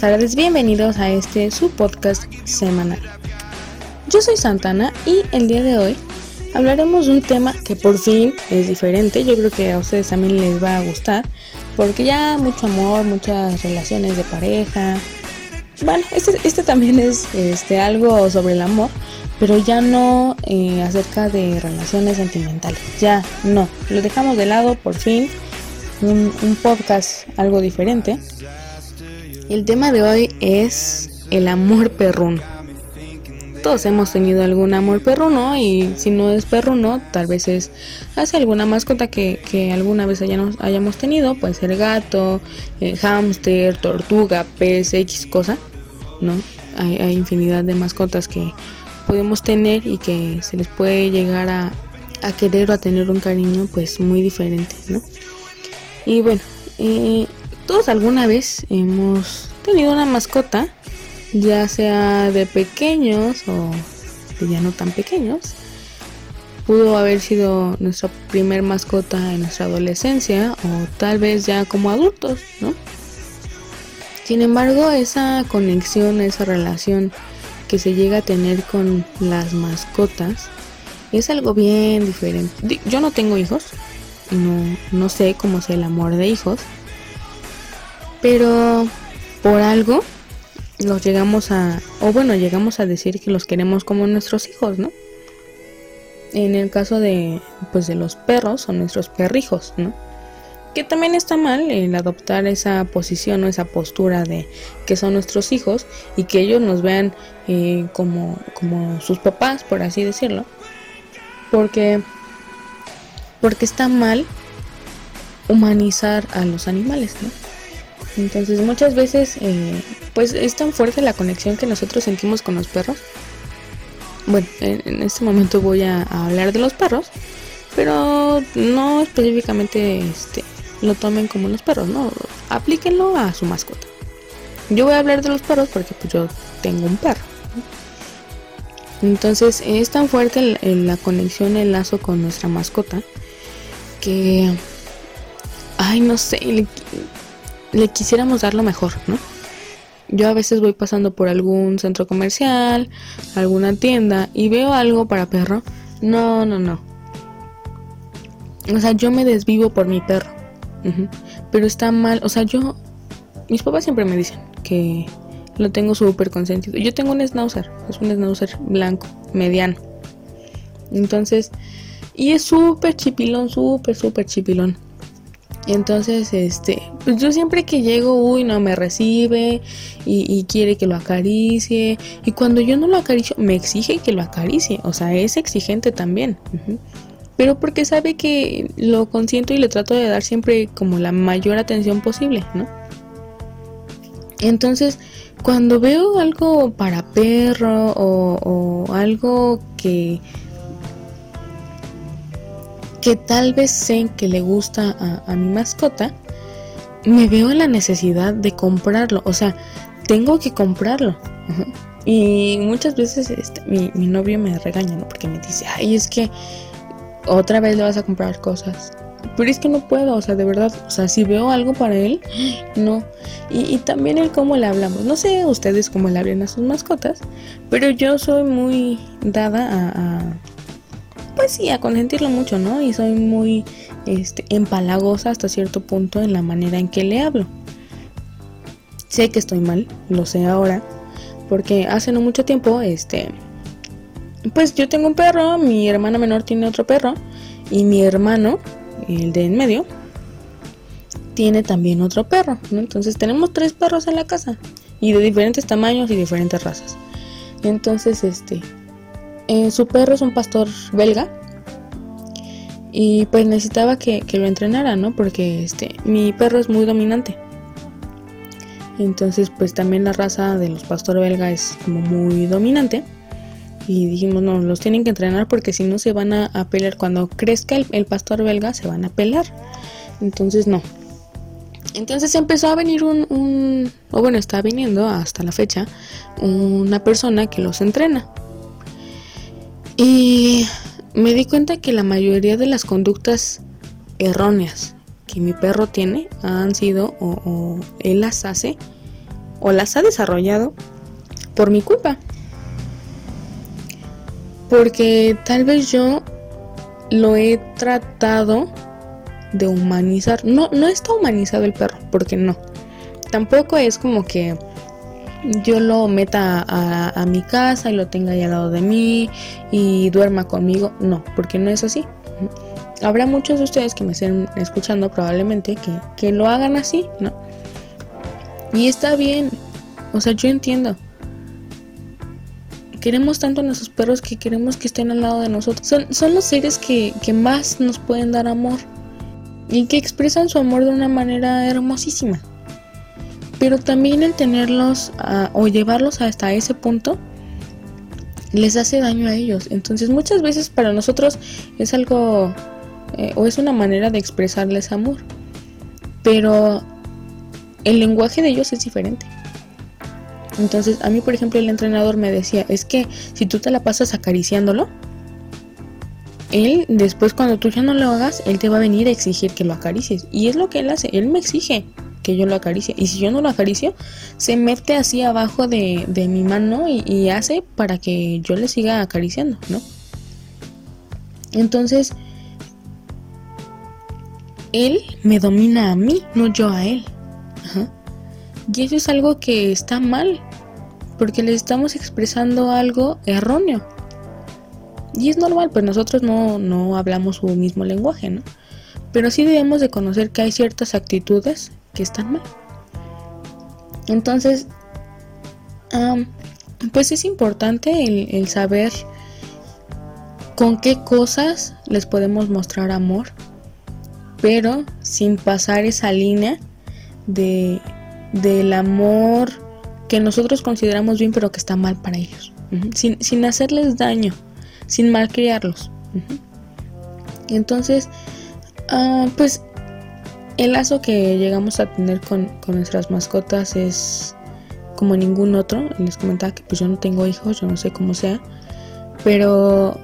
pues bienvenidos a este su podcast semanal. Yo soy Santana y el día de hoy hablaremos de un tema que por fin es diferente. Yo creo que a ustedes también les va a gustar porque ya mucho amor, muchas relaciones de pareja. Bueno, este, este también es este, algo sobre el amor, pero ya no eh, acerca de relaciones sentimentales. Ya no, lo dejamos de lado por fin. Un, un podcast algo diferente. El tema de hoy es el amor perruno. Todos hemos tenido algún amor perruno y si no es perruno, tal vez es hacia alguna mascota que, alguna vez hayamos, hayamos tenido, puede ser gato, eh, hámster, tortuga, pez, X cosa, ¿no? Hay, hay, infinidad de mascotas que podemos tener y que se les puede llegar a, a querer o a tener un cariño pues muy diferente, ¿no? Y bueno, eh, todos alguna vez hemos tenido una mascota, ya sea de pequeños o de ya no tan pequeños. Pudo haber sido nuestra primer mascota en nuestra adolescencia o tal vez ya como adultos, ¿no? Sin embargo, esa conexión, esa relación que se llega a tener con las mascotas es algo bien diferente. Yo no tengo hijos, no, no sé cómo es el amor de hijos, pero por algo los llegamos a, o bueno, llegamos a decir que los queremos como nuestros hijos, ¿no? En el caso de, pues de los perros, son nuestros perrijos, ¿no? Que también está mal el adoptar esa posición o esa postura de que son nuestros hijos y que ellos nos vean eh, como, como sus papás, por así decirlo. Porque, porque está mal humanizar a los animales, ¿no? Entonces muchas veces eh, pues es tan fuerte la conexión que nosotros sentimos con los perros. Bueno, en, este momento voy a, hablar de los perros, pero no específicamente este, lo tomen como los perros, no, aplíquenlo a su mascota. Yo voy a hablar de los perros porque pues yo tengo un perro. Entonces es tan fuerte la conexión, el lazo con nuestra mascota que, ay, no sé, le quisiéramos dar lo mejor, ¿no? Yo a veces voy pasando por algún centro comercial, alguna tienda y veo algo para perro. No, no, no. O sea, yo me desvivo por mi perro. Pero está mal. O sea, yo... Mis papás siempre me dicen que lo tengo súper consentido. Yo tengo un schnauzer. Es un schnauzer blanco, mediano. Entonces... Y es súper chipilón, súper, súper chipilón. Entonces, este, pues yo siempre que llego, uy, no me recibe y, quiere que lo acaricie. Y cuando yo no lo acaricio, me exige que lo acaricie. O sea, es exigente también. Pero porque sabe que lo consiento y le trato de dar siempre como la mayor atención posible, ¿no? Entonces, cuando veo algo para perro o algo que que tal vez sé que le gusta a, mi mascota, me veo en la necesidad de comprarlo. O sea, tengo que comprarlo. Y muchas veces este, mi, mi, novio me regaña, ¿no? Porque me dice, ay, es que otra vez le vas a comprar cosas. Pero es que no puedo, o sea, de verdad, o sea, si veo algo para él, no. Y, también el cómo le hablamos. No sé ustedes cómo le hablan a sus mascotas, pero yo soy muy dada a pues sí, a consentirlo mucho, ¿no? Y soy muy este, empalagosa hasta cierto punto en la manera en que le hablo. Sé que estoy mal, lo sé ahora, porque hace no mucho tiempo, este, pues yo tengo un perro, mi hermana menor tiene otro perro, y mi hermano, el de en medio, tiene también otro perro, ¿no? Entonces tenemos tres perros en la casa, y de diferentes tamaños y diferentes razas. Entonces, este, eh, su perro es un pastor belga y pues necesitaba que, lo entrenara, ¿no? Porque este, mi perro es muy dominante. Entonces pues también la raza de los pastor belga es como muy dominante. Y dijimos, no, los tienen que entrenar porque si no se van a, pelear. Cuando crezca el, pastor belga se van a pelear. Entonces no. Entonces empezó a venir un, un, o bueno, está viniendo hasta la fecha, una persona que los entrena. Y me di cuenta que la mayoría de las conductas erróneas que mi perro tiene han sido o, él las hace o las ha desarrollado por mi culpa. Porque tal vez yo lo he tratado de humanizar. No, no está humanizado el perro, porque no. Tampoco es como que yo lo meta a, mi casa y lo tenga ahí al lado de mí y duerma conmigo. No, porque no es así. Habrá muchos de ustedes que me estén escuchando probablemente que, que lo hagan así, ¿no? Y está bien. O sea, yo entiendo. Queremos tanto a nuestros perros que queremos que estén al lado de nosotros. Son, son los seres que, que más nos pueden dar amor y que expresan su amor de una manera hermosísima. Pero también el tenerlos o llevarlos hasta ese punto les hace daño a ellos. Entonces muchas veces para nosotros es algo eh, o es una manera de expresarles amor. Pero el lenguaje de ellos es diferente. Entonces a mí por ejemplo el entrenador me decía, es que si tú te la pasas acariciándolo, él después cuando tú ya no lo hagas, él te va a venir a exigir que lo acaricies. Y es lo que él hace, él me exige que yo lo acaricie. Y si yo no lo acaricio, se mete así abajo de, mi mano y, hace para que yo le siga acariciando, ¿no? Entonces, él me domina a mí, no yo a él. Y eso es algo que está mal, porque le estamos expresando algo erróneo. Y es normal, pues nosotros no, hablamos su mismo lenguaje, ¿no? Pero sí debemos de conocer que hay ciertas actitudes que están mal. Entonces, pues es importante el, saber con qué cosas les podemos mostrar amor, pero sin pasar esa línea de, del amor que nosotros consideramos bien, pero que está mal para ellos, sin, sin hacerles daño sin malcriarlos. Entonces, ah, pues el lazo que llegamos a tener con, nuestras mascotas es como ningún otro. Les comentaba que pues yo no tengo hijos, yo no sé cómo sea, pero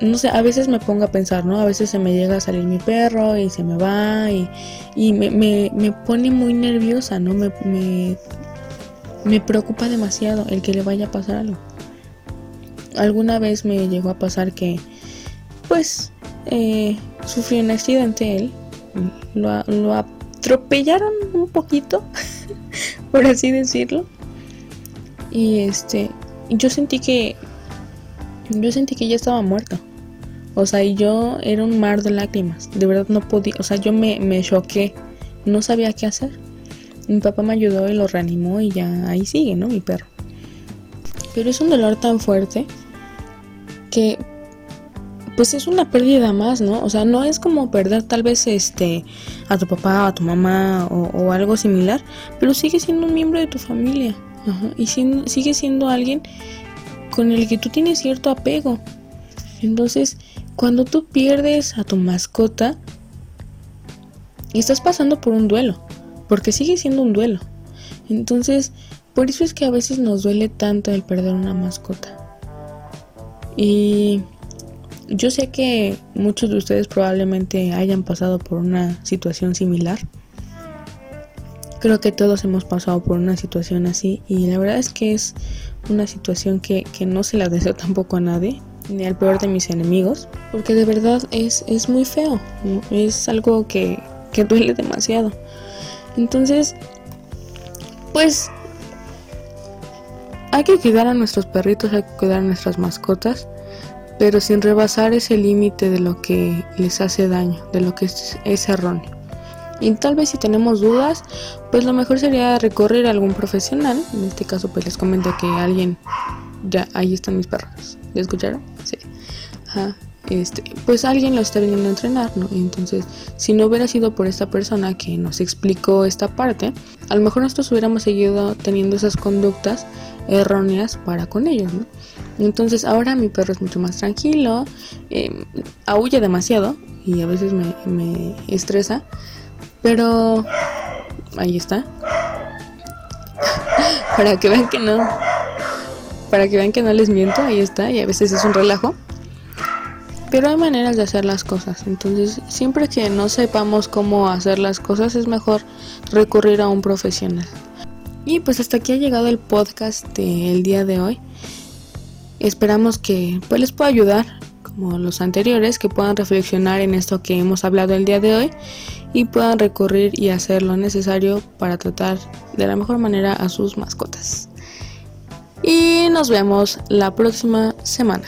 no sé, a veces me pongo a pensar, ¿no? A veces se me llega a salir mi perro y se me va y, y me, me, me, pone muy nerviosa, ¿no? Me, me, me preocupa demasiado el que le vaya a pasar algo alguna vez me llegó a pasar que pues eh, sufrió un accidente él lo, atropellaron un poquito por así decirlo. Y este yo sentí que yo sentí que ya estaba muerto. O sea y yo era un mar de lágrimas de verdad no podía o sea yo me, me choqué no sabía qué hacer. Mi papá me ayudó y lo reanimó y ya ahí sigue no mi perro. Pero es un dolor tan fuerte que pues es una pérdida más, ¿no? O sea, no es como perder tal vez este a tu papá, a tu mamá o, algo similar, pero sigue siendo un miembro de tu familia y sigue siendo alguien con el que tú tienes cierto apego. Entonces, cuando tú pierdes a tu mascota, estás pasando por un duelo, porque sigue siendo un duelo. Entonces, por eso es que a veces nos duele tanto el perder una mascota. Y yo sé que muchos de ustedes probablemente hayan pasado por una situación similar. Creo que todos hemos pasado por una situación así y la verdad es que es una situación que, no se la deseo tampoco a nadie, ni al peor de mis enemigos, porque de verdad es, es muy feo, es algo que, que duele demasiado. Entonces, pues hay que cuidar a nuestros perritos, hay que cuidar a nuestras mascotas, pero sin rebasar ese límite de lo que les hace daño, de lo que es, erróneo. Y tal vez si tenemos dudas, pues lo mejor sería recorrer a algún profesional. En este caso, pues les comento que alguien, ya ahí están mis perros. ¿Ya escucharon? Sí. Ajá este, pues alguien lo está viniendo a entrenar, ¿no? Entonces, si no hubiera sido por esta persona que nos explicó esta parte, a lo mejor nosotros hubiéramos seguido teniendo esas conductas erróneas para con ellos, ¿no? Entonces, ahora mi perro es mucho más tranquilo, eh, aúlla demasiado y a veces me, me estresa, pero ahí está. para que vean que no, para que vean que no les miento, ahí está, y a veces es un relajo. Pero hay maneras de hacer las cosas, entonces siempre que no sepamos cómo hacer las cosas es mejor recurrir a un profesional. Y pues hasta aquí ha llegado el podcast del día de hoy. Esperamos que pues les pueda ayudar como los anteriores, que puedan reflexionar en esto que hemos hablado el día de hoy y puedan recurrir y hacer lo necesario para tratar de la mejor manera a sus mascotas. Y nos vemos la próxima semana.